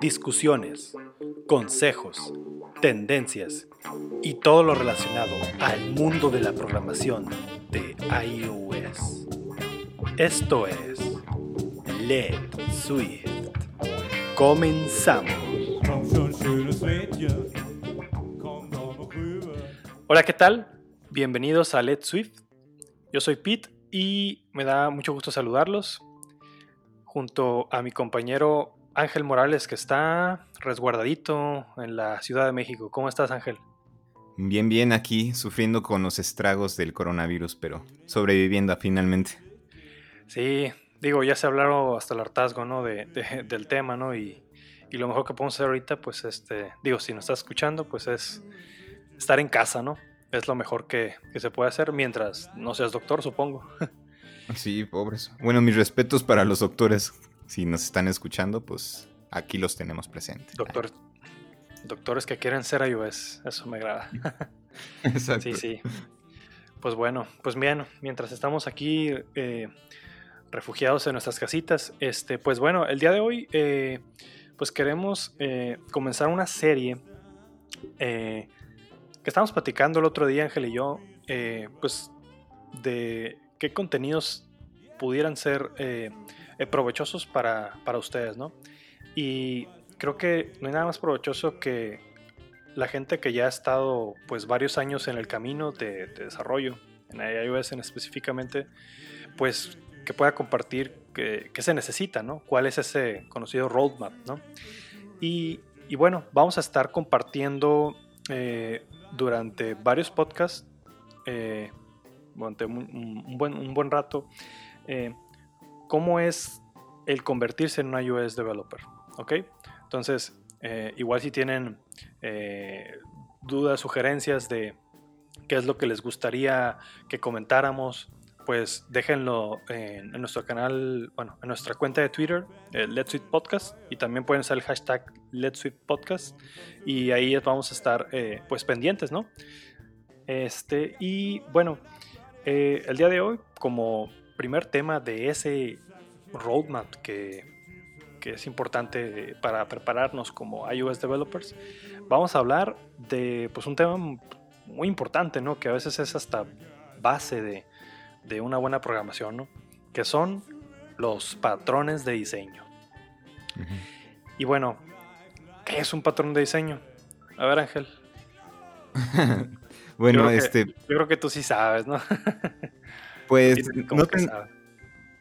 Discusiones, consejos, tendencias y todo lo relacionado al mundo de la programación de iOS. Esto es Let Swift. Comenzamos. Hola, ¿qué tal? Bienvenidos a Let Swift. Yo soy Pete y me da mucho gusto saludarlos junto a mi compañero Ángel Morales que está resguardadito en la Ciudad de México. ¿Cómo estás Ángel? Bien, bien aquí, sufriendo con los estragos del coronavirus, pero sobreviviendo finalmente. Sí, digo, ya se hablaron hasta el hartazgo, ¿no? De, del tema, ¿no? Y, y, lo mejor que podemos hacer ahorita, pues, este, digo, si nos estás escuchando, pues es estar en casa, ¿no? Es lo mejor que, que se puede hacer mientras no seas doctor, supongo. Sí, pobres. Bueno, mis respetos para los doctores. Si nos están escuchando, pues aquí los tenemos presentes. Doctores, doctores que quieren ser iOS, eso me agrada. Exacto. Sí, sí. Pues bueno, pues bien, mientras estamos aquí eh, refugiados en nuestras casitas, este, pues bueno, el día de hoy, eh, pues queremos eh, comenzar una serie que estamos platicando el otro día, Ángel y yo, pues de qué contenidos pudieran ser eh, eh, provechosos para, ustedes, ¿no? Y creo que no hay nada más provechoso que la gente que ya ha estado pues varios años en el camino de, desarrollo, en iOS en específicamente, pues que pueda compartir qué, se necesita, ¿no? ¿Cuál es ese conocido roadmap, ¿no? Y, bueno, vamos a estar compartiendo eh, durante varios podcasts durante un, buen, un buen rato, eh, cómo es el convertirse en un iOS developer. ¿Ok? Entonces, eh, igual si tienen eh, dudas, sugerencias de qué es lo que les gustaría que comentáramos, pues déjenlo en, nuestro canal, bueno, en nuestra cuenta de Twitter, Let's Podcast, y también pueden usar el hashtag Let's Podcast, y ahí vamos a estar pues pendientes, ¿no? Este, y bueno, eh, el día de hoy, como primer tema de ese roadmap que, es importante para prepararnos como iOS developers, vamos a hablar de pues, un tema muy importante, ¿no? que a veces es hasta base de, una buena programación, ¿no? que son los patrones de diseño. Y bueno, ¿qué es un patrón de diseño? A ver, Ángel. Bueno, este. yo creo que tú sí sabes, ¿no? pues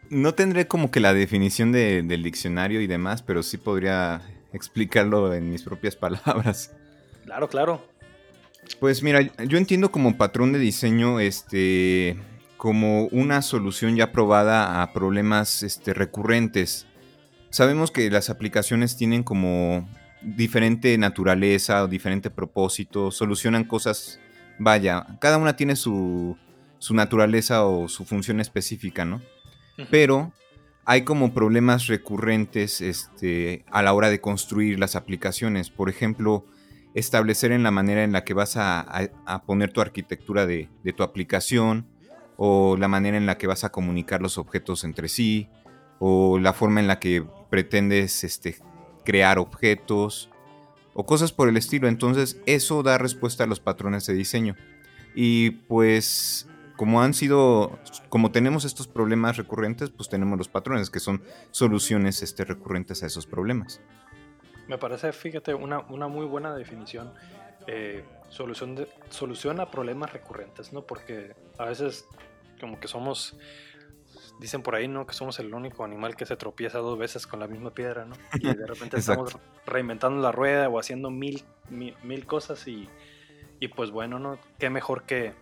no, tendré como que la definición del diccionario y demás, pero sí podría explicarlo en mis propias palabras. Claro, claro. Pues mira, yo entiendo como patrón de diseño, este, como una solución ya probada a problemas este, recurrentes. Sabemos que las aplicaciones tienen como diferente naturaleza o diferente propósito, solucionan cosas vaya, cada una tiene su, su naturaleza o su función específica, ¿no? Pero hay como problemas recurrentes este, a la hora de construir las aplicaciones. Por ejemplo, establecer en la manera en la que vas a, poner tu arquitectura de, de, tu aplicación, o la manera en la que vas a comunicar los objetos entre sí, o la forma en la que pretendes este, crear objetos, o cosas por el estilo. Entonces eso da respuesta a los patrones de diseño. Y pues como han sido, como tenemos estos problemas recurrentes, pues tenemos los patrones que son soluciones este, recurrentes a esos problemas. Me parece, fíjate, una, una muy buena definición. Eh, solución, de, solución a problemas recurrentes, ¿no? Porque a veces como que somos dicen por ahí, ¿no? Que somos el único animal que se tropieza dos veces con la misma piedra, ¿no? Y de repente estamos reinventando la rueda o haciendo mil, mil, cosas y, y, pues bueno, ¿no? Qué mejor que,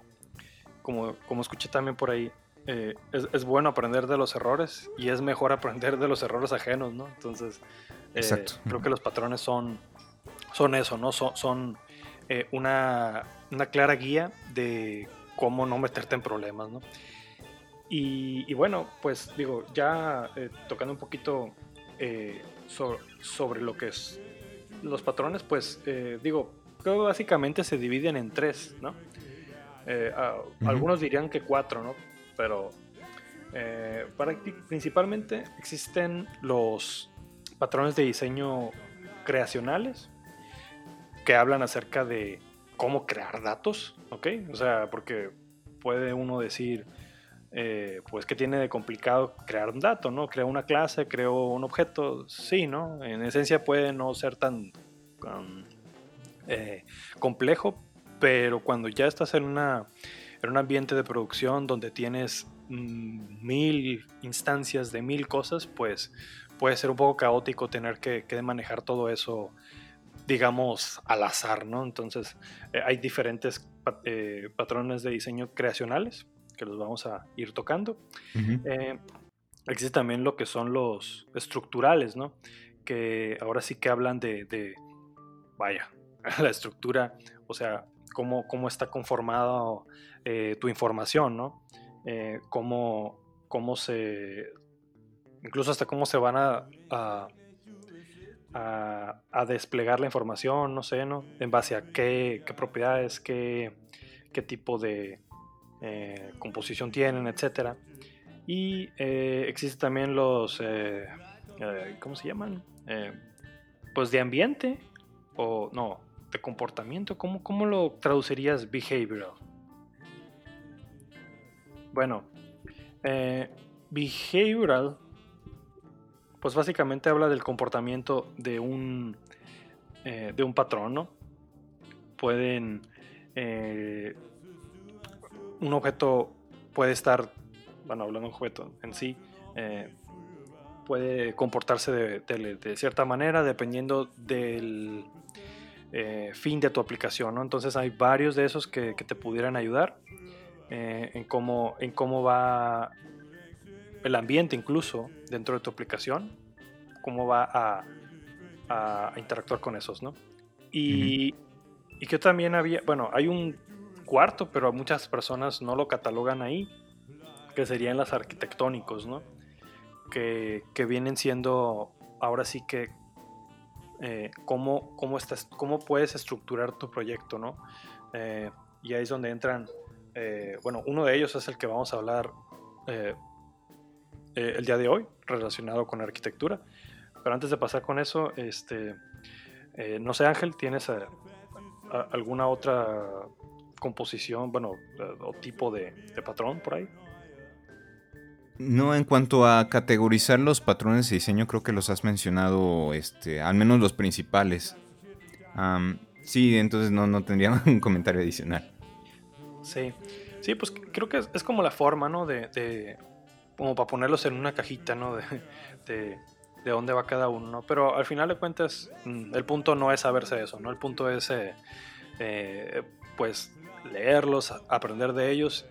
como, como escuché también por ahí, eh, es, bueno aprender de los errores y es mejor aprender de los errores ajenos, ¿no? Entonces, eh, creo que los patrones son, son eso, ¿no? Son, son eh, una, una clara guía de cómo no meterte en problemas, ¿no? Y, bueno, pues digo, ya eh, tocando un poquito eh, sobre lo que es los patrones, pues eh, digo, creo que básicamente se dividen en tres, ¿no? Algunos dirían que cuatro, ¿no? Pero para, principalmente existen los patrones de diseño creacionales que hablan acerca de cómo crear datos, ¿ok? O sea, porque puede uno decir, eh, pues, ¿qué tiene de complicado crear un dato, ¿no? Creo una clase, creo un objeto, sí, ¿no? En esencia puede no ser tan, eh, complejo, pero cuando ya estás en, una, en un ambiente de producción donde tienes mm, mil instancias de mil cosas, pues puede ser un poco caótico tener que, que manejar todo eso digamos, al azar, ¿no? Entonces, eh, hay diferentes patrones de diseño creacionales que los vamos a ir tocando. Eh, existe también lo que son los estructurales, ¿no? Que ahora sí que hablan de, vaya, la estructura, o sea, cómo, cómo está conformada tu información, ¿no? cómo, cómo se, incluso hasta cómo se van a a, desplegar la información, no sé, ¿no? En base a qué, propiedades, qué, qué, tipo de eh, composición tienen, etc. Y eh, existen también los, eh, ¿cómo se llaman? pues de ambiente, o no, de comportamiento. ¿Cómo, cómo lo traducirías behavioral? Bueno, behavioral pues básicamente habla del comportamiento de un, eh, de un patrón, ¿no? Pueden... Eh, un objeto puede estar, bueno, hablando de un objeto en sí, eh, puede comportarse de, cierta manera dependiendo del fin de tu aplicación, ¿no? Entonces hay varios de esos que, te pudieran ayudar en, cómo, en cómo va el ambiente incluso dentro de tu aplicación, cómo va a, interactuar con esos, ¿no? Y, que también había, bueno, hay un cuarto, pero muchas personas no lo catalogan ahí, que serían las arquitectónicos, ¿no? Que, vienen siendo ahora sí que eh, cómo, cómo, estás, cómo puedes estructurar tu proyecto, ¿no? Eh, y ahí es donde entran, eh, bueno, uno de ellos es el que vamos a hablar eh, el día de hoy relacionado con arquitectura. Pero antes de pasar con eso, este, no sé Ángel, ¿tienes alguna otra composición, bueno, o tipo de, patrón por ahí? No, en cuanto a categorizar los patrones de diseño, creo que los has mencionado, este, al menos los principales. sí, entonces no, no tendría un comentario adicional. Sí, sí, pues creo que es, como la forma, ¿no? de, como para ponerlos en una cajita, ¿no? De, de, dónde va cada uno, ¿no? Pero al final de cuentas, mm, el punto no es saberse eso, ¿no? El punto es, eh, eh, pues, leerlos, aprender de ellos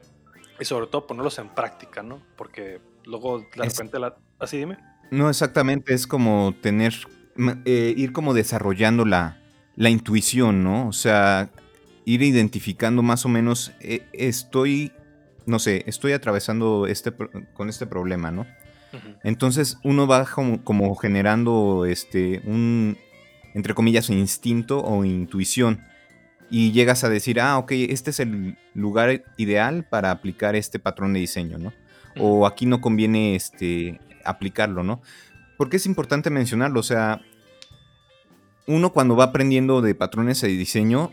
y sobre todo ponerlos en práctica, ¿no? Porque luego de repente, la... así dime. No, exactamente, es como tener, eh, ir como desarrollando la, la intuición, ¿no? O sea, ir identificando más o menos, estoy no sé, estoy atravesando este, con este problema, ¿no? Entonces uno va como, generando este, un, entre comillas, instinto o intuición. Y llegas a decir, ah, ok, este es el lugar ideal para aplicar este patrón de diseño, ¿no? O aquí no conviene este, aplicarlo, ¿no? Porque es importante mencionarlo, o sea, uno cuando va aprendiendo de patrones de diseño,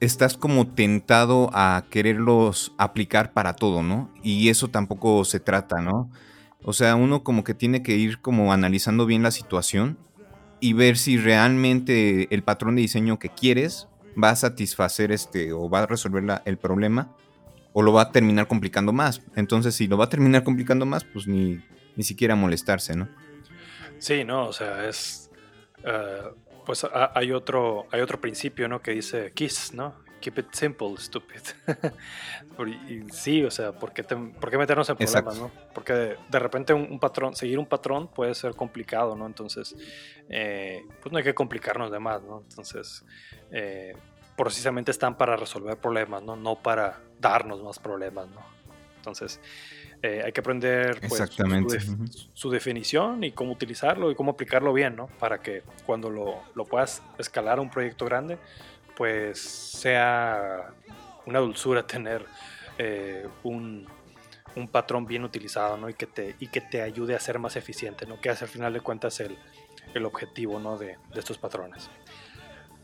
estás como tentado a quererlos aplicar para todo, ¿no? Y eso tampoco se trata, ¿no? O sea, uno como que tiene que ir como analizando bien la situación y ver si realmente el patrón de diseño que quieres va a satisfacer este o va a resolver el problema o lo va a terminar complicando más. Entonces, si lo va a terminar complicando más, pues ni, ni siquiera molestarse, ¿no? Sí, no, o sea, es... Eh, pues hay otro, hay otro principio, ¿no? Que dice KISS, ¿no? Keep it simple, stupid. y, sí, o sea, ¿por qué, meternos en problemas, no? Porque de, repente un, patrón, seguir un patrón puede ser complicado, ¿no? Entonces, eh, pues no hay que complicarnos de más, ¿no? Entonces, eh, precisamente están para resolver problemas, ¿no? No para darnos más problemas, ¿no? Entonces, eh, hay que aprender pues, su, definición y cómo utilizarlo y cómo aplicarlo bien, ¿no? Para que cuando lo, puedas escalar a un proyecto grande, pues sea una dulzura tener eh, un, un patrón bien utilizado, ¿no? Y que te, y que te ayude a ser más eficiente, ¿no? Que es al final de cuentas el, el objetivo, ¿no? De, de estos patrones.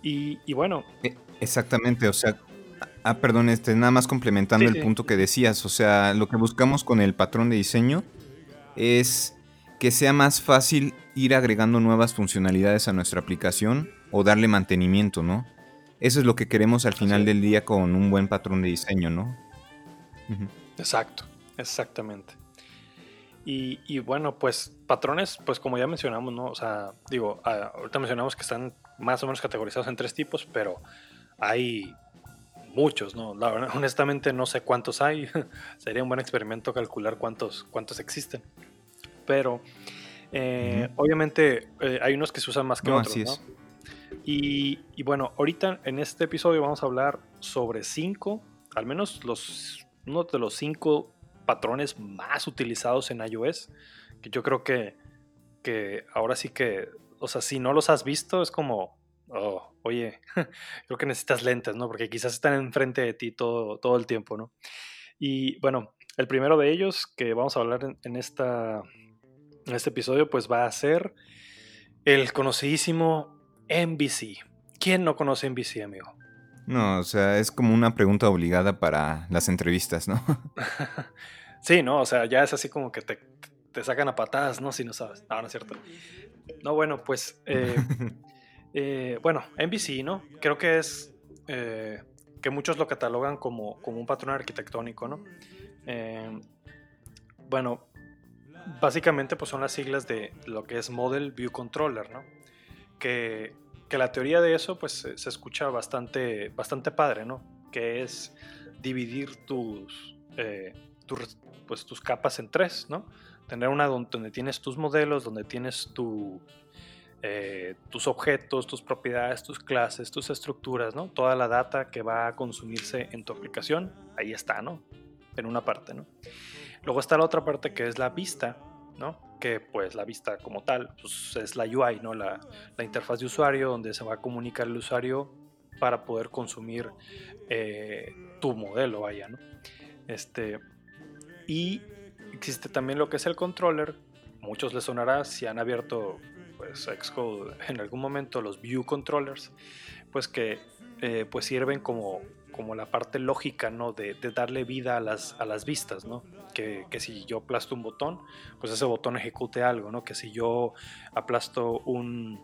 Y, y, bueno. E, exactamente, o sea, ah, perdón, este, nada más complementando el punto que decías, o sea, lo que buscamos con el patrón de diseño es que sea más fácil ir agregando nuevas funcionalidades a nuestra aplicación o darle mantenimiento, ¿no? Eso es lo que queremos al final del día con un buen patrón de diseño, ¿no? Exacto, exactamente. Y, bueno, pues patrones, pues como ya mencionamos, ¿no? O sea, digo, ahorita mencionamos que están más o menos categorizados en tres tipos, pero hay muchos, ¿no? La verdad, honestamente no sé cuántos hay. Sería un buen experimento calcular cuántos, cuántos existen. Pero eh, obviamente eh, hay unos que se usan más que otros, ¿no? Y, bueno, ahorita en este episodio vamos a hablar sobre cinco, al menos los, uno de los cinco patrones más utilizados en iOS, que yo creo que, que ahora sí que, o sea, si no los has visto, es como, oh, oye, creo que necesitas lentes, ¿no? Porque quizás están enfrente de ti todo, todo el tiempo, ¿no? Y bueno, el primero de ellos que vamos a hablar en, esta, en este episodio, pues va a ser el conocidísimo NBC. ¿Quién no conoce NBC, amigo? No, o sea, es como una pregunta obligada para las entrevistas, ¿no? sí, no, o sea, ya es así como que te, te, sacan a patadas, ¿no? Si no sabes. No, no es cierto. No, bueno, pues, eh, eh, bueno, NBC, ¿no? Creo que es eh, que muchos lo catalogan como, como un patrón arquitectónico, ¿no? bueno, básicamente pues son las siglas de lo que es Model View Controller, ¿no? Que la teoría de eso pues se, escucha bastante, bastante padre, ¿no? Que es dividir tus, eh, pues, tus capas en tres, ¿no? Tener una donde tienes tus modelos, donde tienes eh, tus objetos, tus propiedades, tus clases, tus estructuras, ¿no? Toda la data que va a consumirse en tu aplicación, ahí está, ¿no? En una parte, ¿no? Luego está la otra parte que es la vista, ¿no? Que pues la vista como tal pues, es la UI, ¿no? La, la, interfaz de usuario donde se va a comunicar el usuario para poder consumir eh, tu modelo, vaya, ¿no? Este, y existe también lo que es el controller. Muchos les sonará si han abierto pues, Xcode en algún momento los view controllers, pues que eh, pues sirven como como la parte lógica, ¿no? De, darle vida a las, a las vistas, ¿no? Que, si yo aplasto un botón, pues ese botón ejecute algo, ¿no? Que si yo aplasto un,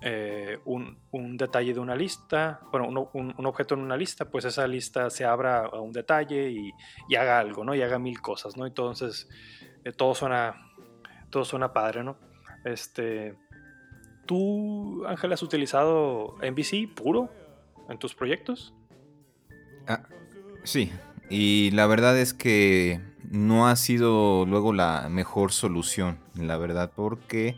eh, un, detalle de una lista, bueno, un, objeto en una lista, pues esa lista se abra a un detalle y, haga algo, ¿no? Y haga mil cosas, ¿no? Entonces, eh, todo suena, todo suena padre, ¿no? Este, ¿Tú, Ángel, has utilizado MVC puro en tus proyectos? Ah, sí, y la verdad es que no ha sido luego la mejor solución, la verdad, porque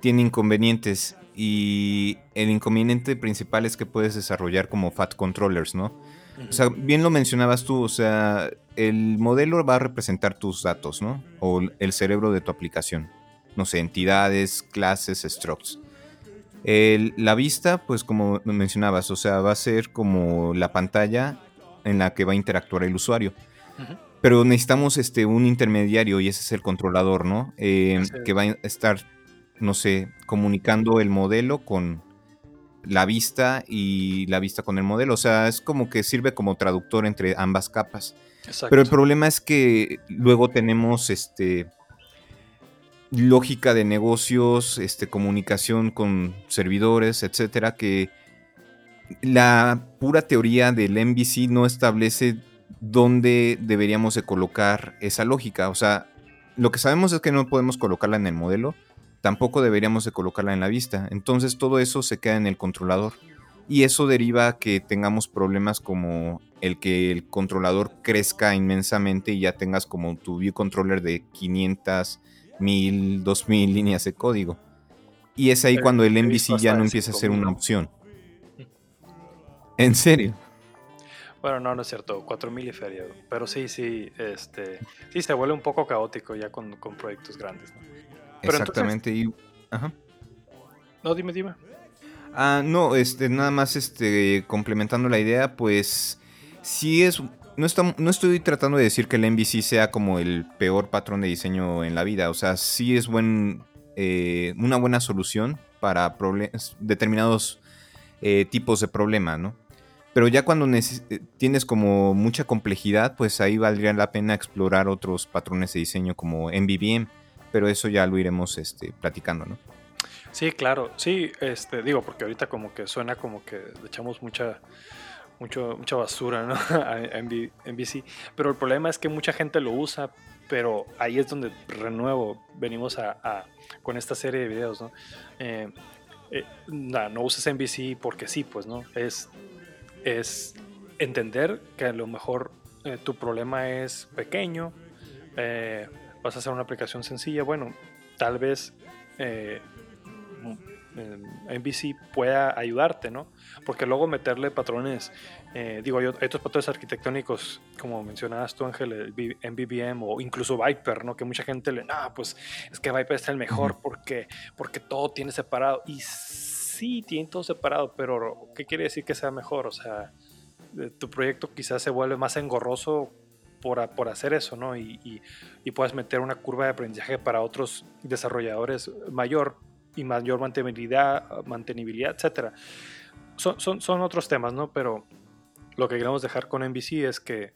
tiene inconvenientes y el inconveniente principal es que puedes desarrollar como fat controllers, ¿no? O sea, bien lo mencionabas tú, o sea, el modelo va a representar tus datos, ¿no? O el cerebro de tu aplicación. No sé, entidades, clases, structs. La vista, pues como mencionabas, o sea, va a ser como la pantalla en la que va a interactuar el usuario. Pero necesitamos este, un intermediario y ese es el controlador, ¿no? Eh, que va a estar, no sé, comunicando el modelo con la vista y la vista con el modelo. O sea, es como que sirve como traductor entre ambas capas. Pero el problema es que luego tenemos este lógica de negocios, este, comunicación con servidores, etcétera, que la pura teoría del MVC no establece dónde deberíamos de colocar esa lógica. O sea, lo que sabemos es que no podemos colocarla en el modelo, tampoco deberíamos de colocarla en la vista. Entonces todo eso se queda en el controlador. Y eso deriva a que tengamos problemas como el que el controlador crezca inmensamente y ya tengas como tu view controller de 500, 1000, 2000 líneas de código. Y es ahí cuando el MVC ya no empieza a ser una opción. ¿En serio? Bueno, no, no es cierto, 4000 y feria. Pero sí, sí, este, sí se vuelve un poco caótico ya con, proyectos grandes. Exactamente. y, ajá. No, dime, dime. Ah, no, este, nada más este, complementando la idea, pues sí es no, no, estoy tratando de decir que el MVC sea como el peor patrón de diseño en la vida. O sea, sí es buen, eh, una buena solución para determinados eh, tipos de problemas, ¿no? Pero ya cuando eh, tienes como mucha complejidad, pues ahí valdría la pena explorar otros patrones de diseño como MVVM, pero eso ya lo iremos este, platicando, ¿no? Sí, claro, sí, este, digo, porque ahorita como que suena como que echamos mucha, mucho, mucha basura ¿no? en MVC, pero el problema es que mucha gente lo usa, pero ahí es donde renuevo, venimos a, con esta serie de videos, ¿no? Eh, eh, no uses MVC porque sí, pues, ¿no? Es es entender que a lo mejor eh, tu problema es pequeño, eh, vas a hacer una aplicación sencilla, bueno, tal vez eh, MVC pueda ayudarte, ¿no? Porque luego meterle patrones, digo, hay otros patrones arquitectónicos, como mencionabas tú, Ángel, el MVVM o incluso Viper, ¿no? Que mucha gente le, no, pues es que Viper es el mejor porque, porque todo tiene separado. Y sí, tienen todo separado, pero ¿qué quiere decir que sea mejor? O sea, tu proyecto quizás se vuelve más engorroso por, por hacer eso, ¿no? Y, y, puedes meter una curva de aprendizaje para otros desarrolladores mayor y mayor mantenibilidad, mantenibilidad etc. Son, son, son otros temas, ¿no? Pero lo que queremos dejar con MVC es que,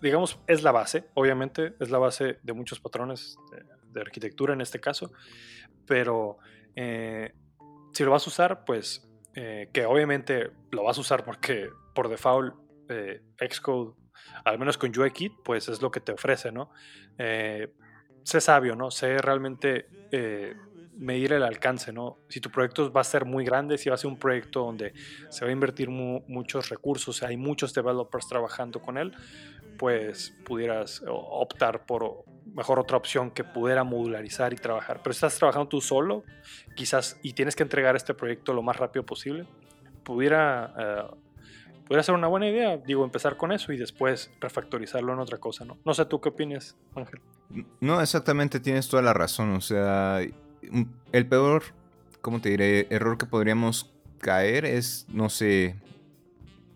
digamos, es la base, obviamente, es la base de muchos patrones de, arquitectura en este caso, pero eh, si lo vas a usar, pues eh, que obviamente lo vas a usar porque por default eh, Xcode, al menos con UIKit, pues es lo que te ofrece, ¿no? Eh, sé sabio, ¿no? Sé realmente medir el alcance, ¿no? Si tu proyecto va a ser muy grande, si va a ser un proyecto donde se va a invertir muchos recursos, hay muchos developers trabajando con él, pues pudieras optar por mejor otra opción que pudiera modularizar y trabajar. Pero estás trabajando tú solo, quizás, y tienes que entregar este proyecto lo más rápido posible, pudiera, eh, pudiera ser una buena idea, digo, empezar con eso y después refactorizarlo en otra cosa, ¿no? No sé tú qué opinas, Ángel. No, exactamente, tienes toda la razón. O sea, el peor, ¿cómo te diré? Error que podríamos caer es, no sé,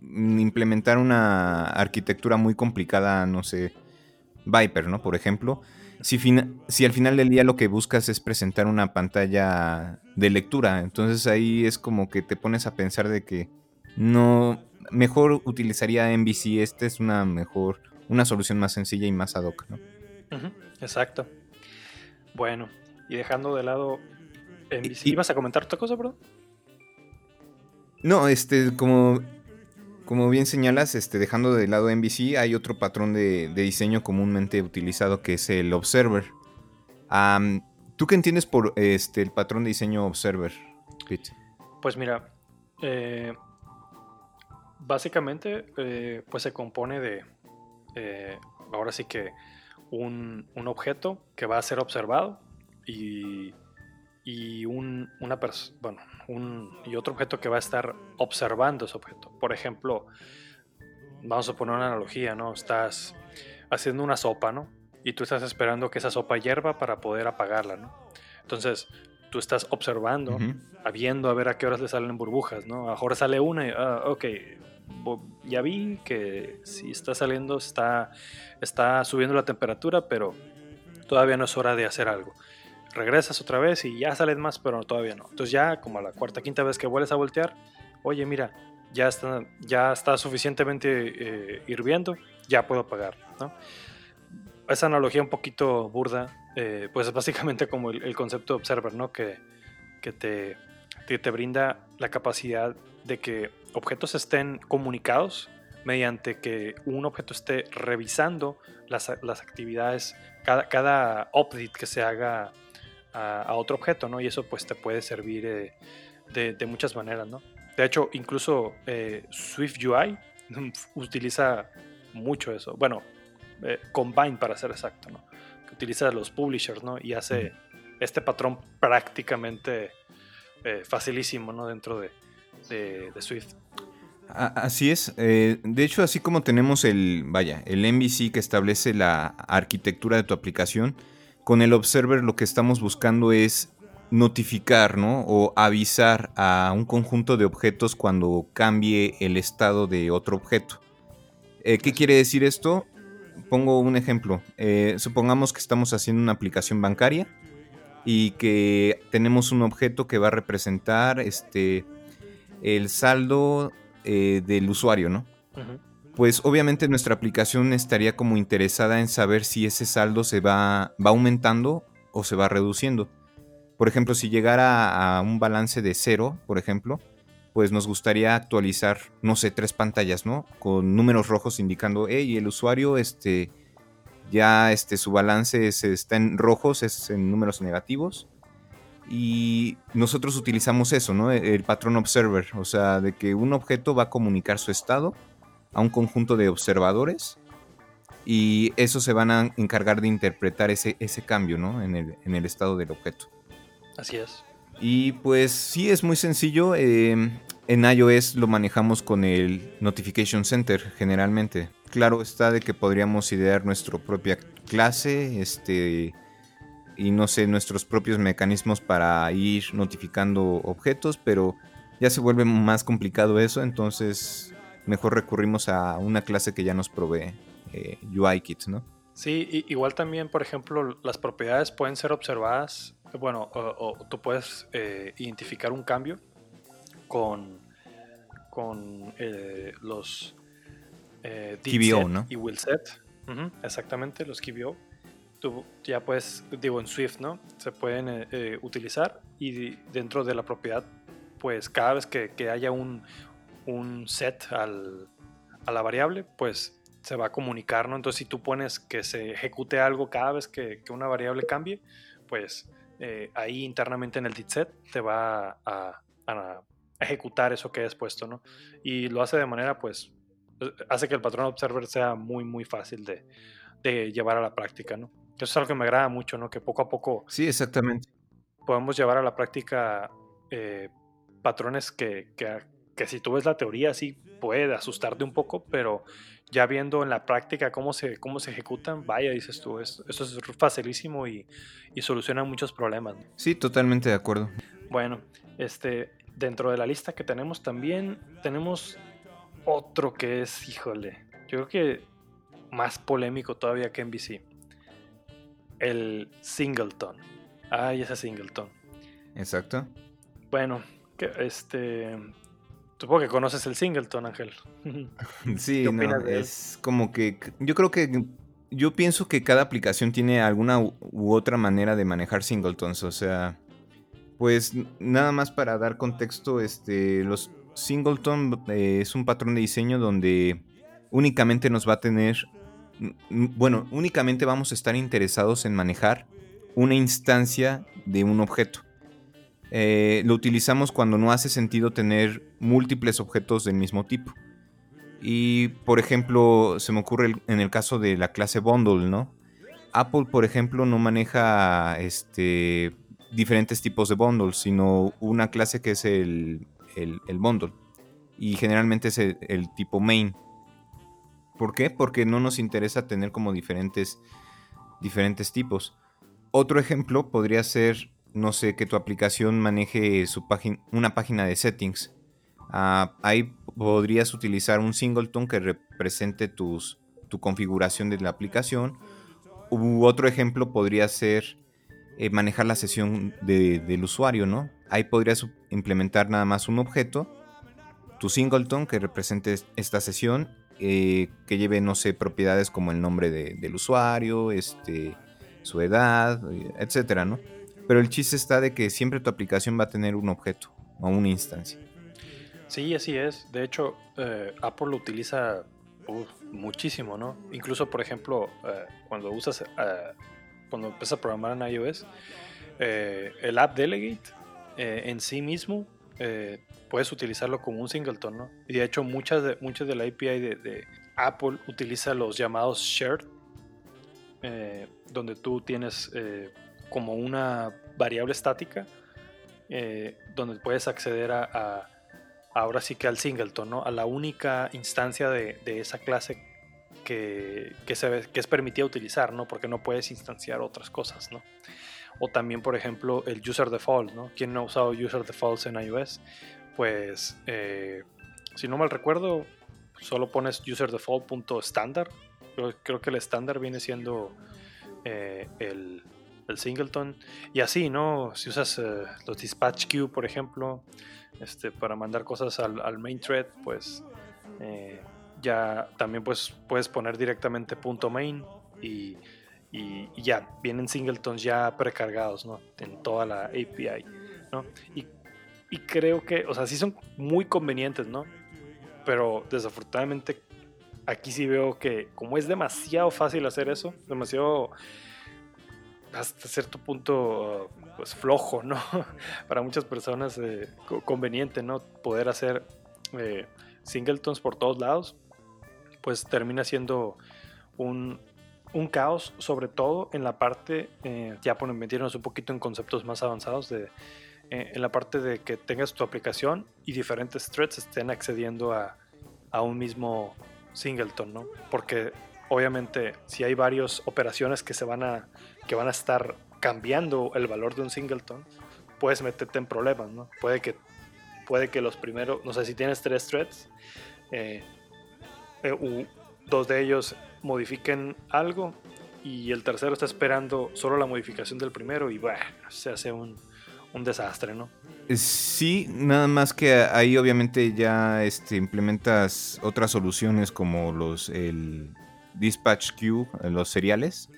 implementar una arquitectura muy complicada, no sé, Viper, ¿no? Por ejemplo, si, si al final del día lo que buscas es presentar una pantalla de lectura, entonces ahí es como que te pones a pensar de que no, mejor utilizaría MVC, esta es una mejor, una solución más sencilla y más ad hoc, ¿no? exacto. Bueno, y dejando de lado MVC, ¿ibas a comentar otra cosa, bro? No, este, como como bien señalas, este, dejando de lado MVC, hay otro patrón de, diseño comúnmente utilizado que es el Observer. ¿Tú qué entiendes por este, el patrón de diseño Observer, Pues mira, eh, básicamente eh, pues se compone de, eh, ahora sí que, un, objeto que va a ser observado y, y un, una bueno, y otro objeto que va a estar observando ese objeto. Por ejemplo, vamos a poner una analogía, ¿no? Estás haciendo una sopa, ¿no? Y tú estás esperando que esa sopa hierva para poder apagarla, ¿no? Entonces, tú estás observando, viendo a ver a qué horas le salen burbujas, ¿no? Ahora sale una y, ah, ok, ya vi que si está saliendo, está, está subiendo la temperatura, pero todavía no es hora de hacer algo regresas otra vez y ya sales más, pero todavía no. Entonces ya como a la cuarta, quinta vez que vuelves a voltear, oye, mira, ya está, ya está suficientemente eh, hirviendo, ya puedo apagar, ¿no? Esa analogía un poquito burda, eh, pues es básicamente como el, concepto de Observer, ¿no? Que, que te, te, brinda la capacidad de que objetos estén comunicados mediante que un objeto esté revisando las, las actividades, cada, cada update que se haga a, otro objeto, ¿no? Y eso pues te puede servir eh, de, muchas maneras, ¿no? De hecho, incluso eh, Swift UI utiliza mucho eso. Bueno, eh, Combine para ser exacto, ¿no? Que utiliza los publishers, ¿no? Y hace este patrón prácticamente facilísimo, ¿no? Dentro de, de, Swift. Así es. de hecho, así como tenemos el, vaya, el MVC que establece la arquitectura de tu aplicación, con el observer lo que estamos buscando es notificar, ¿no? O avisar a un conjunto de objetos cuando cambie el estado de otro objeto. ¿Qué quiere decir esto? Pongo un ejemplo. supongamos que estamos haciendo una aplicación bancaria y que tenemos un objeto que va a representar este, el saldo del usuario, ¿no? Pues obviamente nuestra aplicación estaría como interesada en saber si ese saldo se va, va aumentando o se va reduciendo. Por ejemplo, si llegara a un balance de cero, por ejemplo, pues nos gustaría actualizar, no sé, tres pantallas, ¿no? Con números rojos indicando, hey, el usuario, este, ya este, su balance está en rojos, es en números negativos. Y nosotros utilizamos eso, ¿no? El patrón observer, o sea, de que un objeto va a comunicar su estado a un conjunto de observadores y esos se van a encargar de interpretar ese, ese cambio, ¿no? En el, en el estado del objeto. Así es. Y pues sí, es muy sencillo. Em, en iOS lo manejamos con el Notification Center generalmente. Claro está de que podríamos idear nuestra propia clase, este, y no sé, nuestros propios mecanismos para ir notificando objetos, pero ya se vuelve más complicado eso, entonces mejor recurrimos a una clase que ya nos provee eh, UIKit, ¿no? Sí, igual también, por ejemplo, las propiedades pueden ser observadas bueno, o, tú puedes eh, identificar un cambio con, con eh, los eh, KBO, ¿no? Y will set. exactamente, los KBO. Tú ya puedes, digo, en Swift, ¿no? Se pueden eh, utilizar y dentro de la propiedad, pues cada vez que, haya un, un set al, a la variable, pues se va a comunicar, ¿no? Entonces, si tú pones que se ejecute algo cada vez que, que una variable cambie, pues eh, ahí internamente en el set te va a, ejecutar eso que has puesto, ¿no? Y lo hace de manera, pues, hace que el patrón observer sea muy, muy fácil de, llevar a la práctica, ¿no? Eso es algo que me agrada mucho, ¿no? Que poco a poco... Sí, exactamente. Podemos llevar a la práctica eh, patrones que, que, que, si tú ves la teoría sí puede asustarte un poco, pero ya viendo en la práctica cómo se, cómo se ejecutan, vaya, dices tú, esto, es facilísimo y, y, soluciona muchos problemas. Sí, totalmente de acuerdo. Bueno, este, dentro de la lista que tenemos también tenemos otro que es, híjole, yo creo que más polémico todavía que NBC. El Singleton. Ay, ese Singleton. Exacto. Bueno, que este Supongo que conoces el Singleton, Ángel. sí, no, es como que yo creo que yo pienso que cada aplicación tiene alguna u otra manera de manejar singletons, o sea, pues nada más para dar contexto, este, los singleton eh, es un patrón de diseño donde únicamente nos va a tener, bueno, únicamente vamos a estar interesados en manejar una instancia de un objeto. Eh, lo utilizamos cuando no hace sentido tener múltiples objetos del mismo tipo. Y por ejemplo, se me ocurre en el caso de la clase bundle, ¿no? Apple, por ejemplo, no maneja este, diferentes tipos de bundles, sino una clase que es el, bundle. Y generalmente es el, el, tipo main. ¿Por qué? Porque no nos interesa tener como diferentes, diferentes tipos. Otro ejemplo podría ser no sé, que tu aplicación maneje su una página de settings. Ah, ahí podrías utilizar un singleton que represente tus, tu configuración de la aplicación. U otro ejemplo podría ser eh, manejar la sesión del usuario, ¿no? Ahí podrías implementar nada más un objeto, tu singleton que represente esta sesión, eh, que lleve, no sé, propiedades como el nombre del usuario, este, su edad, etcétera, ¿no? Pero el chiste está de que siempre tu aplicación va a tener un objeto o una instancia. Sí, así es. De hecho, eh, Apple lo utiliza muchísimo, ¿no? Incluso, por ejemplo, eh, cuando usas, eh, cuando empiezas a programar en iOS, el app Delegate en sí mismo puedes utilizarlo como un singleton, ¿no? Y de hecho, muchas de, muchas de la API de, de Apple utiliza los llamados shared, donde tú tienes como una variable estática eh, donde puedes acceder a, ahora sí que al singleton, ¿no? a la única instancia de, esa clase que, que, se, que es permitida utilizar, ¿no? porque no puedes instanciar otras cosas. ¿no? O también, por ejemplo, el user default. ¿no? ¿Quién no ha usado user defaults en iOS? Pues, eh, si no mal recuerdo, solo pones user default.standard. Creo, creo que el estándar viene siendo eh, el, el, singleton. Y así, ¿no? Si usas eh, los dispatch queue, por ejemplo, este, para mandar cosas al, main thread, pues eh, ya también pues, puedes poner directamente punto .main y, y, ya vienen singletons ya precargados, ¿no? En toda la API, ¿no? Y, y creo que, o sea, sí son muy convenientes, ¿no? Pero desafortunadamente aquí sí veo que como es demasiado fácil hacer eso, demasiado hasta cierto punto pues flojo, ¿no? Para muchas personas eh, conveniente, ¿no? Poder hacer eh, singletons por todos lados, pues termina siendo un, un caos, sobre todo en la parte, eh, ya por meternos un poquito en conceptos más avanzados, de, en la parte de que tengas tu aplicación y diferentes threads estén accediendo a, a un mismo singleton, ¿no? Porque obviamente si hay varias operaciones que se van a que van a estar cambiando el valor de un singleton, puedes meterte en problemas, ¿no? Puede que puede que los primeros, no sé si tienes tres threads, eh, eh, dos de ellos modifiquen algo y el tercero está esperando solo la modificación del primero y bueno, se hace un, un desastre, ¿no? Sí, nada más que ahí obviamente ya este, implementas otras soluciones como los el dispatch queue, los seriales,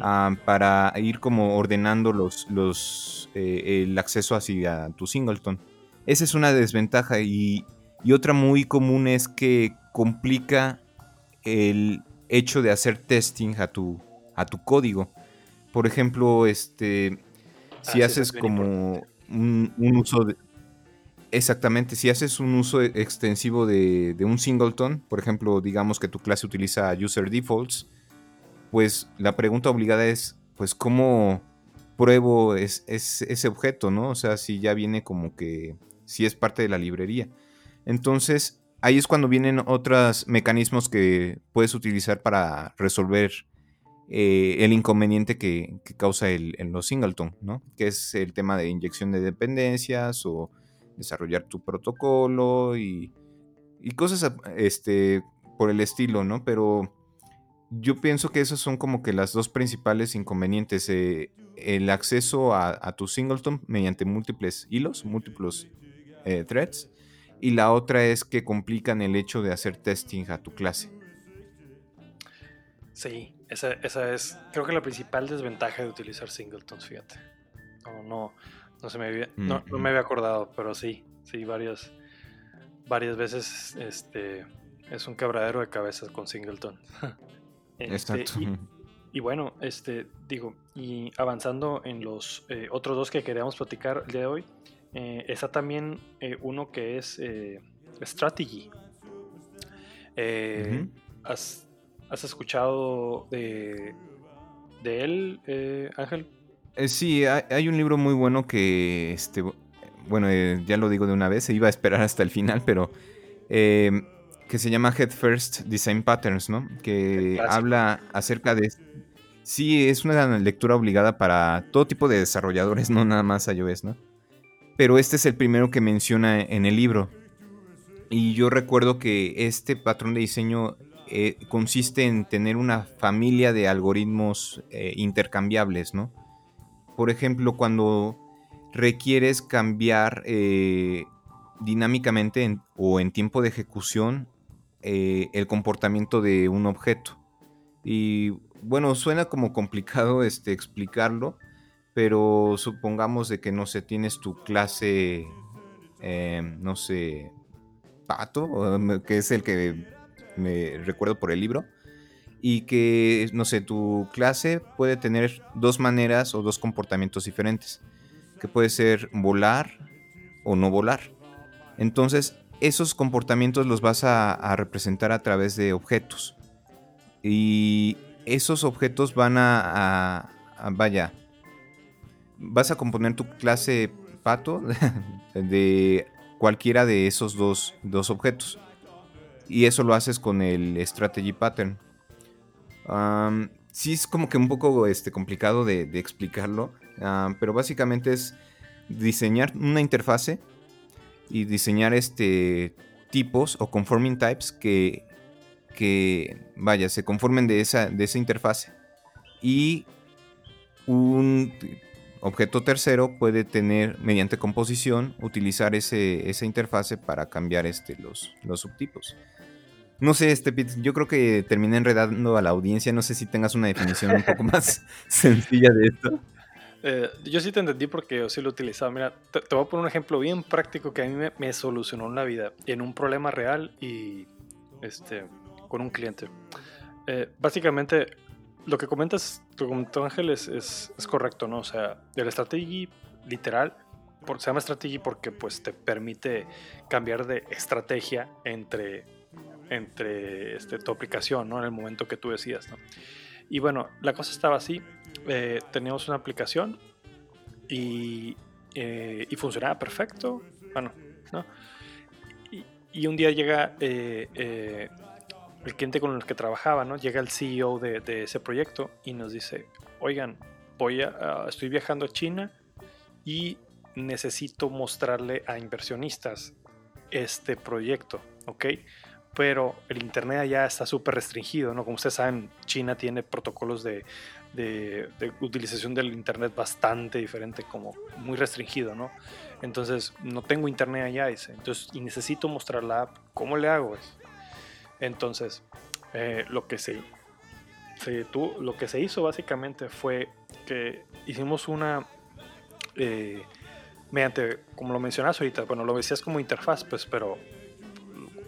ah, para ir como ordenando los, los eh, el acceso hacia tu singleton. Esa es una desventaja y, y otra muy común es que complica el hecho de hacer testing a tu, a tu código. Por ejemplo, este, si haces como un, uso de... Exactamente, si haces un uso e, extensivo de, un singleton, por ejemplo, digamos que tu clase utiliza user defaults, pues la pregunta obligada es, pues, ¿cómo pruebo es, ese objeto, no? O sea, si ya viene como que, si es parte de la librería. Entonces, ahí es cuando vienen otros mecanismos que puedes utilizar para resolver eh, el inconveniente que, causa el, en los singleton, ¿no? Que es el tema de inyección de dependencias o desarrollar tu protocolo y, cosas este, por el estilo, ¿no? Pero yo pienso que esas son como que las dos principales inconvenientes. Eh, el acceso a, tu singleton mediante múltiples hilos, múltiples eh, threads. Y la otra es que complican el hecho de hacer testing a tu clase. Sí, esa, esa, es, creo que la principal desventaja de utilizar singletons, fíjate. No, no, no, se me había, no, me había acordado, pero sí, sí, varias, varias veces este, es un quebradero de cabezas con singleton. Este, Exacto. Y, bueno, este, digo, y avanzando en los eh, otros dos que queríamos platicar el día de hoy, eh, está también eh, uno que es Strategy. has, ¿Has escuchado de, él, eh, Ángel? Eh, sí, hay, un libro muy bueno que, este, bueno, eh, ya lo digo de una vez, se iba a esperar hasta el final, pero em, que se llama Head First Design Patterns, ¿no? Que habla acerca de... Sí, es una lectura obligada para todo tipo de desarrolladores, no nada más iOS, ¿no? Pero este es el primero que menciona en el libro. Y yo recuerdo que este patrón de diseño eh, consiste en tener una familia de algoritmos eh, intercambiables, ¿no? Por ejemplo, cuando requieres cambiar eh, dinámicamente o en tiempo de ejecución el comportamiento de un objeto. Y bueno, suena como complicado este, explicarlo, pero supongamos de que no sé, tienes tu clase, no sé, pato, que es el que me recuerdo por el libro, y que, no sé, tu clase puede tener dos maneras o dos comportamientos diferentes, que puede ser volar o no volar. Entonces, esos comportamientos los vas a, representar a través de objetos. Y esos objetos van a, vaya, vas a componer tu clase pato de cualquiera de esos dos, dos objetos y eso lo haces con el strategy pattern. Sí es como que un poco este, complicado de, explicarlo, pero básicamente es diseñar una interfase y diseñar este tipos o conforming types que, vaya, se conformen de esa, interfase. Y un objeto tercero puede tener, mediante composición, utilizar esa interfase para cambiar este, los subtipos. No sé, este yo creo que terminé enredando a la audiencia. No sé si tengas una definición un poco más sencilla de esto. Eh, yo sí te entendí porque yo sí lo he utilizado. Mira, te, voy a poner un ejemplo bien práctico que a mí me, me solucionó la vida en un problema real y este, con un cliente. Eh, básicamente, lo que comentas, lo que comentó Ángel es, es, correcto, ¿no? O sea, el strategy literal, por, se llama strategy porque pues te permite cambiar de estrategia entre, entre este, tu aplicación, ¿no? En el momento que tú decidas, ¿no? Y bueno, la cosa estaba así. Eh, teníamos una aplicación y, eh, y, funcionaba perfecto. Bueno, ¿no? Y, un día llega eh, el cliente con el que trabajaba, ¿no? Llega el CEO de, ese proyecto y nos dice, oigan, voy a, estoy viajando a China y necesito mostrarle a inversionistas este proyecto, ¿ok? Pero el Internet allá está súper restringido, ¿no? Como ustedes saben, China tiene protocolos de, de, utilización del Internet bastante diferente, como muy restringido, ¿no? Entonces, no tengo Internet allá, dice. Entonces, y necesito mostrar la app. ¿Cómo le hago? Entonces, eh, lo, que se, tú, lo que se hizo básicamente fue que hicimos una, eh, mediante, como lo mencionas ahorita, bueno, lo decías como interfaz, pues, pero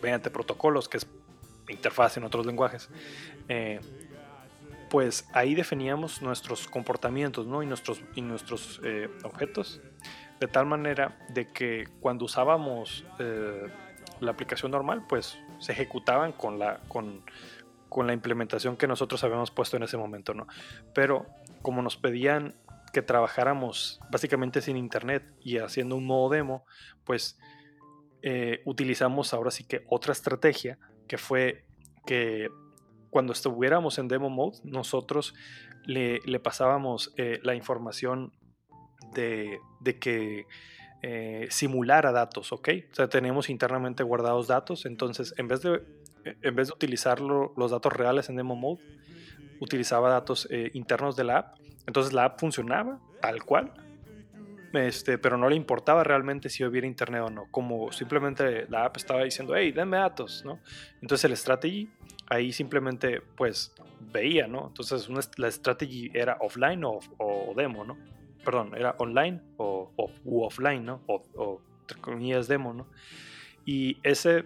mediante protocolos, que es interfaz en otros lenguajes, eh, pues ahí definíamos nuestros comportamientos ¿no? y nuestros, y nuestros objetos, de tal manera de que cuando usábamos la aplicación normal, pues se ejecutaban con la, con, con la implementación que nosotros habíamos puesto en ese momento, ¿no? Pero como nos pedían que trabajáramos básicamente sin internet y haciendo un modo demo, pues eh, utilizamos ahora sí que otra estrategia que fue que cuando estuviéramos en demo mode, nosotros le, pasábamos eh, la información de, que eh, simular a datos, ¿ok? O sea, tenemos internamente guardados datos, entonces en vez de, en vez de utilizar los datos reales en demo mode, utilizaba datos internos de la app, entonces la app funcionaba tal cual, este, pero no le importaba realmente si hubiera internet o no, como simplemente la app estaba diciendo, hey, denme datos, ¿no? Entonces el strategy ahí simplemente pues veía, ¿no? Entonces la strategy era offline o, o demo, ¿no? perdón, era online o, offline, ¿no? O, o comillas demo, ¿no? Y ese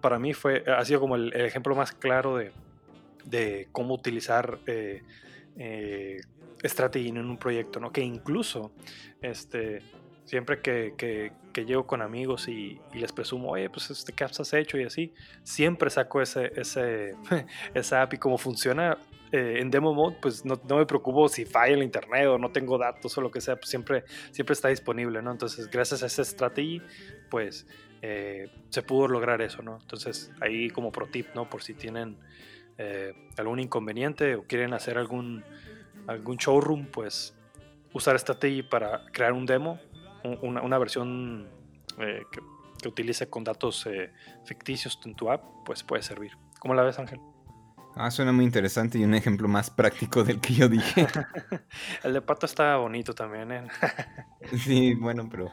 para mí fue, ha sido como el, ejemplo más claro de, de cómo utilizar eh, eh, estrategia en un proyecto, ¿no? Que incluso, este, siempre que, que, llego con amigos y, les presumo, oye, pues este, ¿qué has hecho? Y así, siempre saco ese, ese, esa app y cómo funciona eh, en demo mode, pues no, me preocupo si falla el internet o no tengo datos o lo que sea, pues siempre, siempre está disponible, ¿no? Entonces, gracias a esa estrategia, pues eh, se pudo lograr eso, ¿no? Entonces, ahí como pro tip, ¿no? Por si tienen eh, algún inconveniente o quieren hacer algún, algún showroom, pues usar estrategia para crear un demo, una, versión que, que, utilice con datos ficticios en tu app, pues puede servir. ¿Cómo la ves, Ángel? Ah, suena muy interesante y un ejemplo más práctico del que yo dije. el de pato está bonito también, ¿eh? sí, bueno, pero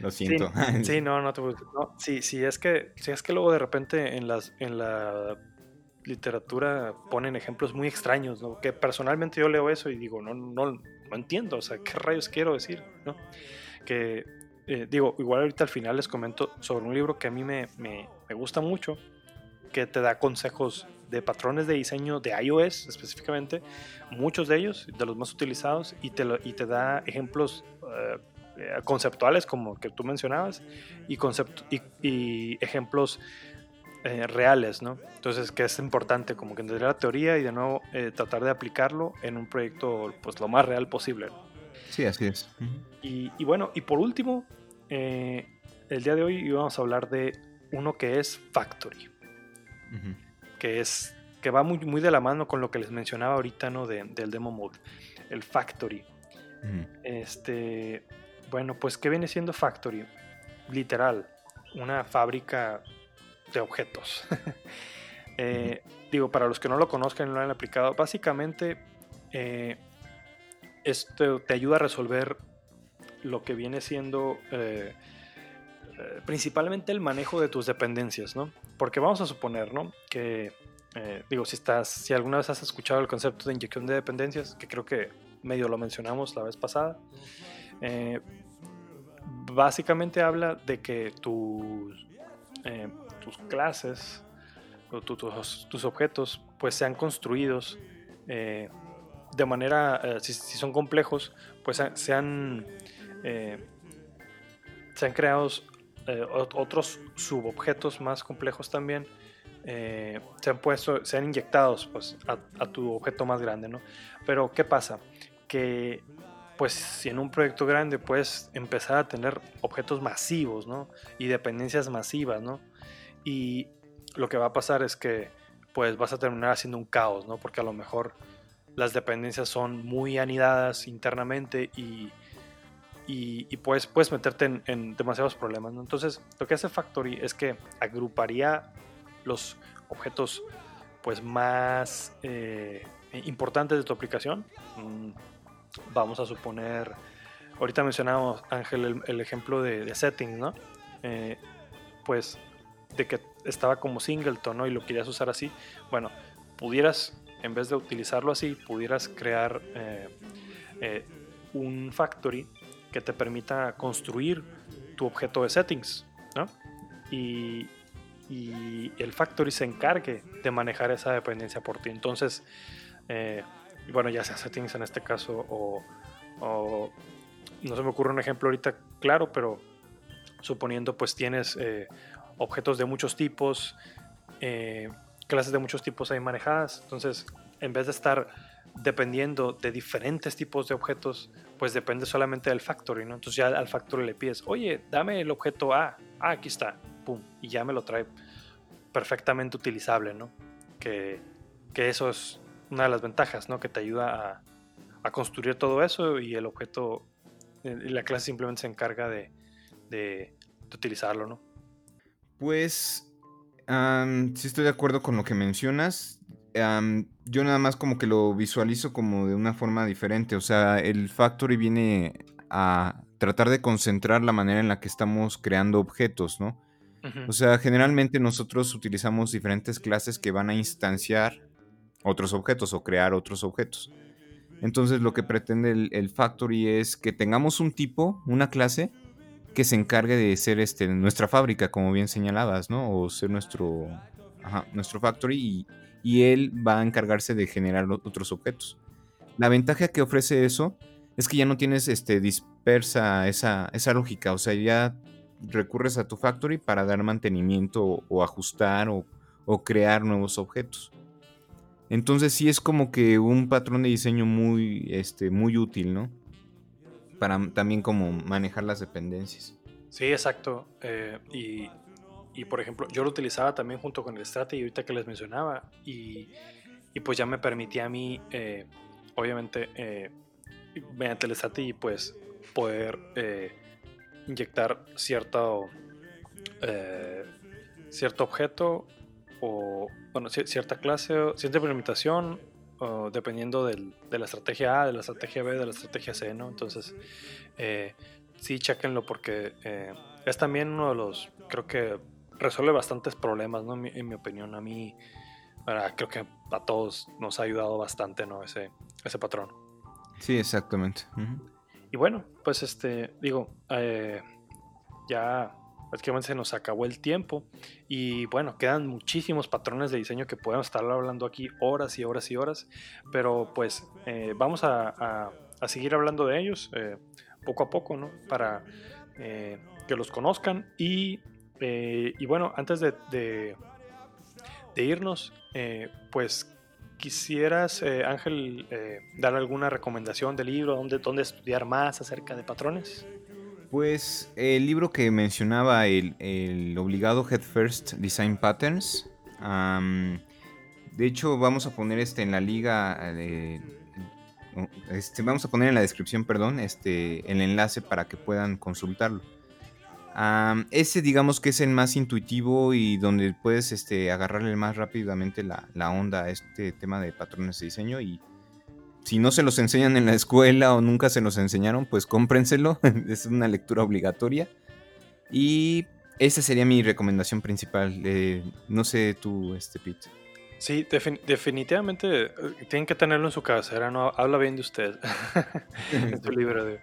lo siento. Sí, no, no te no, sí, sí, es que, sí, es que luego de repente en las, en la literatura ponen ejemplos muy extraños, ¿no? Que personalmente yo leo eso y digo, no, no, no entiendo, o sea, ¿qué rayos quiero decir? ¿no? Que, eh, digo, igual ahorita al final les comento sobre un libro que a mí me, me, me gusta mucho, que te da consejos de patrones de diseño de iOS específicamente, muchos de ellos, de los más utilizados, y te, y te da ejemplos eh, conceptuales como que tú mencionabas y, concept y, ejemplos eh, reales, ¿no? Entonces, que es importante como que entender la teoría y de nuevo eh, tratar de aplicarlo en un proyecto pues lo más real posible. Sí, así es. y, y, bueno, y por último, el día de hoy íbamos a hablar de uno que es Factory que es que va muy, muy de la mano con lo que les mencionaba ahorita, ¿no? del demo mode, el factory. Este, bueno, pues ¿qué viene siendo factory? Literal, una fábrica de objetos. Eh, digo, para los que no lo conozcan y no lo han aplicado, básicamente eh, esto te ayuda a resolver lo que viene siendo eh, principalmente el manejo de tus dependencias, ¿no? Porque vamos a suponer, ¿no? Que, digo, si estás, si alguna vez has escuchado el concepto de inyección de dependencias, que creo que medio lo mencionamos la vez pasada, básicamente habla de que tus, eh, tus clases o tus, objetos pues sean construidos eh, de manera, eh, si, son complejos, pues sean, sean creados otros subobjetos más complejos también. se han puesto, sean inyectados pues, a, a, tu objeto más grande, ¿no? Pero ¿qué pasa? Que pues si en un proyecto grande puedes empezar a tener objetos masivos, ¿no? Y dependencias masivas, ¿no? Y lo que va a pasar es que pues vas a terminar haciendo un caos, ¿no? Porque a lo mejor las dependencias son muy anidadas internamente y, y, puedes, puedes meterte en, demasiados problemas. Entonces, lo que hace Factory es que agruparía los objetos pues más eh, importantes de tu aplicación. Mm, vamos a suponer, ahorita mencionábamos, Ángel, el, ejemplo de, settings, ¿no? Eh, pues de que estaba como singleton, ¿no? Y lo querías usar así. Bueno, pudieras, en vez de utilizarlo así, pudieras crear eh, eh, un factory que te permita construir tu objeto de settings, ¿no? Y, el factory se encargue de manejar esa dependencia por ti. Entonces, y bueno, ya sea settings en este caso o, no se me ocurre un ejemplo ahorita claro, pero suponiendo pues tienes eh, objetos de muchos tipos, eh, clases de muchos tipos ahí manejadas, entonces en vez de estar dependiendo de diferentes tipos de objetos, pues depende solamente del factory, ¿no? Entonces ya al factory le pides, oye, dame el objeto A, ah, aquí está, pum, y ya me lo trae perfectamente utilizable, ¿no? Que, que eso es una de las ventajas, ¿no? Que te ayuda a, construir todo eso y el objeto, eh, la clase simplemente se encarga de, de, utilizarlo, ¿no? Pues, sí estoy de acuerdo con lo que mencionas. yo nada más como que lo visualizo como de una forma diferente. O sea, el Factory viene a tratar de concentrar la manera en la que estamos creando objetos, ¿no? O sea, generalmente nosotros utilizamos diferentes clases que van a instanciar otros objetos o crear otros objetos. Entonces lo que pretende el, Factory es que tengamos un tipo, una clase, que se encargue de ser este, nuestra fábrica, como bien señalabas, ¿no? O ser nuestro, nuestro Factory y, él va a encargarse de generar otros objetos. La ventaja que ofrece eso es que ya no tienes este, dispersa esa, esa lógica, o sea, ya recurres a tu Factory para dar mantenimiento o, ajustar o, o crear nuevos objetos. Entonces sí es como que un patrón de diseño muy, este, muy útil, ¿no? Para también como manejar las dependencias. Sí, exacto. Eh, y, por ejemplo, yo lo utilizaba también junto con el Strategy ahorita que les mencionaba. Y, pues ya me permitía a mí, eh, obviamente, eh, mediante el Strategy, pues poder inyectar cierto, cierto objeto o bueno, cierta clase, cierta implementación, o dependiendo del, de la estrategia A, de la estrategia B, de la estrategia C, ¿no? Entonces, eh, sí, chequenlo porque eh, es también uno de los, creo que resuelve bastantes problemas, ¿no? En mi, opinión, a mí, creo que a todos nos ha ayudado bastante, ¿no? Ese, ese patrón. Sí, exactamente. Y bueno, pues este, digo, eh, ya prácticamente se nos acabó el tiempo y bueno, quedan muchísimos patrones de diseño que podemos estar hablando aquí horas y horas y horas, pero pues eh, vamos a, seguir hablando de ellos eh, poco a poco, ¿no? Para eh, que los conozcan y, y bueno, antes de, de, irnos, pues quisieras, Ángel, dar alguna recomendación de libro, dónde, dónde estudiar más acerca de patrones. Pues el libro que mencionaba, el, obligado Head First Design Patterns. de hecho, vamos a poner este en la liga. Eh, este, vamos a poner en la descripción, perdón, este, el enlace para que puedan consultarlo. ese digamos que es el más intuitivo y donde puedes este, agarrarle más rápidamente la, la, onda a este tema de patrones de diseño y si no se los enseñan en la escuela o nunca se los enseñaron, pues cómprenselo, es una lectura obligatoria. Y esa sería mi recomendación principal. Eh, no sé tú, este Pete. Sí, definitivamente eh, tienen que tenerlo en su cabecera, ¿no? Habla bien de usted. en tu libro. De,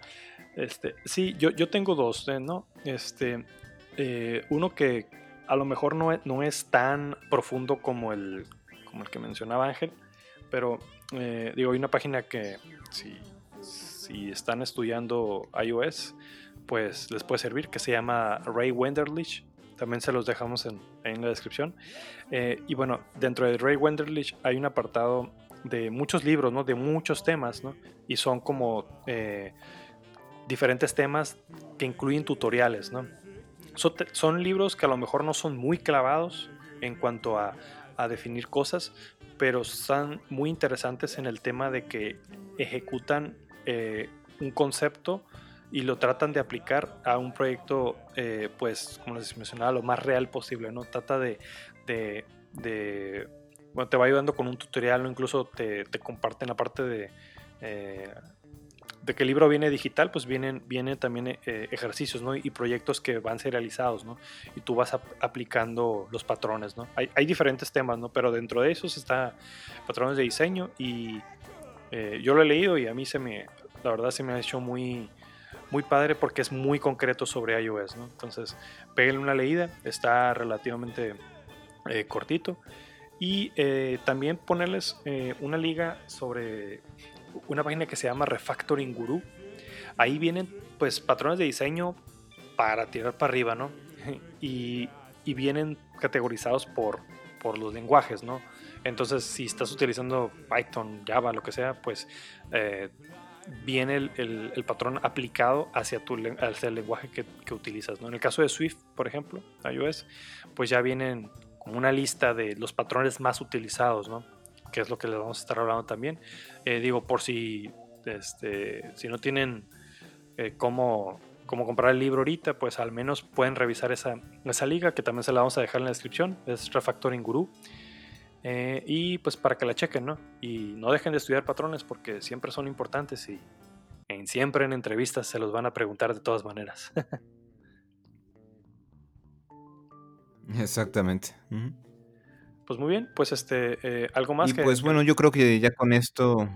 este, sí, yo, yo tengo dos, ¿eh? ¿no? Este, uno que a lo mejor no es, no es tan profundo como el, como el que mencionaba Ángel, pero digo, hay una página que si, están estudiando iOS, pues les puede servir, que se llama Ray Wenderlich. También se los dejamos en, en la descripción. Eh, y bueno, dentro de Ray Wenderlich hay un apartado de muchos libros, ¿no? De muchos temas, ¿no? Y son como eh, diferentes temas que incluyen tutoriales, ¿no? Son, libros que a lo mejor no son muy clavados en cuanto a, a definir cosas, pero son muy interesantes en el tema de que ejecutan eh, un concepto y lo tratan de aplicar a un proyecto, eh, pues, como les mencionaba, lo más real posible, ¿no? Trata de, de, bueno, te va ayudando con un tutorial, o incluso te, te comparten la parte de, eh, de que el libro viene digital, pues vienen, vienen también eh, ejercicios, ¿no? Y proyectos que van serializados, ¿no? Y tú vas aplicando los patrones, ¿no? Hay, diferentes temas, ¿no? Pero dentro de esos está patrones de diseño y yo lo he leído y a mí se me, la verdad se me ha hecho muy muy padre porque es muy concreto sobre iOS, ¿no? Entonces, peguen una leída, está relativamente eh, cortito. Y eh, también ponerles eh, una liga sobre una página que se llama Refactoring Guru. Ahí vienen pues patrones de diseño para tirar para arriba, ¿no? Y, y vienen categorizados por, por los lenguajes, ¿no? Entonces, si estás utilizando Python, Java, lo que sea, pues viene el, patrón aplicado hacia, tu, hacia el lenguaje que, utilizas. ¿no? En el caso de Swift, por ejemplo, iOS, pues ya vienen como una lista de los patrones más utilizados, ¿no? Que es lo que les vamos a estar hablando también. Eh, digo, por si, este, si no tienen eh, cómo, comprar el libro ahorita, pues al menos pueden revisar esa, esa liga, que también se la vamos a dejar en la descripción, es Refactoring Guru. Eh, y pues para que la chequen, ¿no? Y no dejen de estudiar patrones porque siempre son importantes y en, siempre en entrevistas se los van a preguntar de todas maneras. Exactamente. Pues muy bien, pues este, eh, algo más y Pues bueno, yo creo que ya con esto.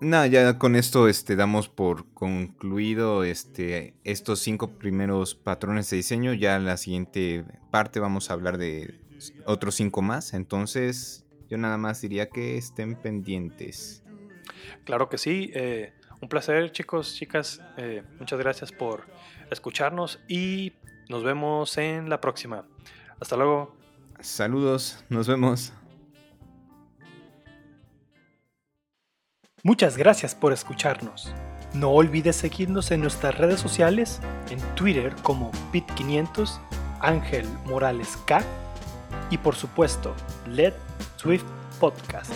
Nada, ya con esto este, damos por concluido este, estos cinco primeros patrones de diseño. Ya en la siguiente parte vamos a hablar de otros cinco más. Entonces, yo nada más diría que estén pendientes. Claro que sí. Eh, un placer, chicos, chicas. Eh, muchas gracias por escucharnos y nos vemos en la próxima. Hasta luego. Saludos, nos vemos. Muchas gracias por escucharnos. No olvides seguirnos en nuestras redes sociales, en Twitter como Pit500, Ángel Morales K y por supuesto Let Swift Podcast.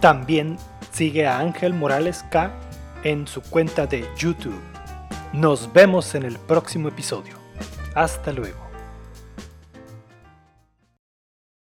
También sigue a Ángel Morales K en su cuenta de YouTube. Nos vemos en el próximo episodio. Hasta luego.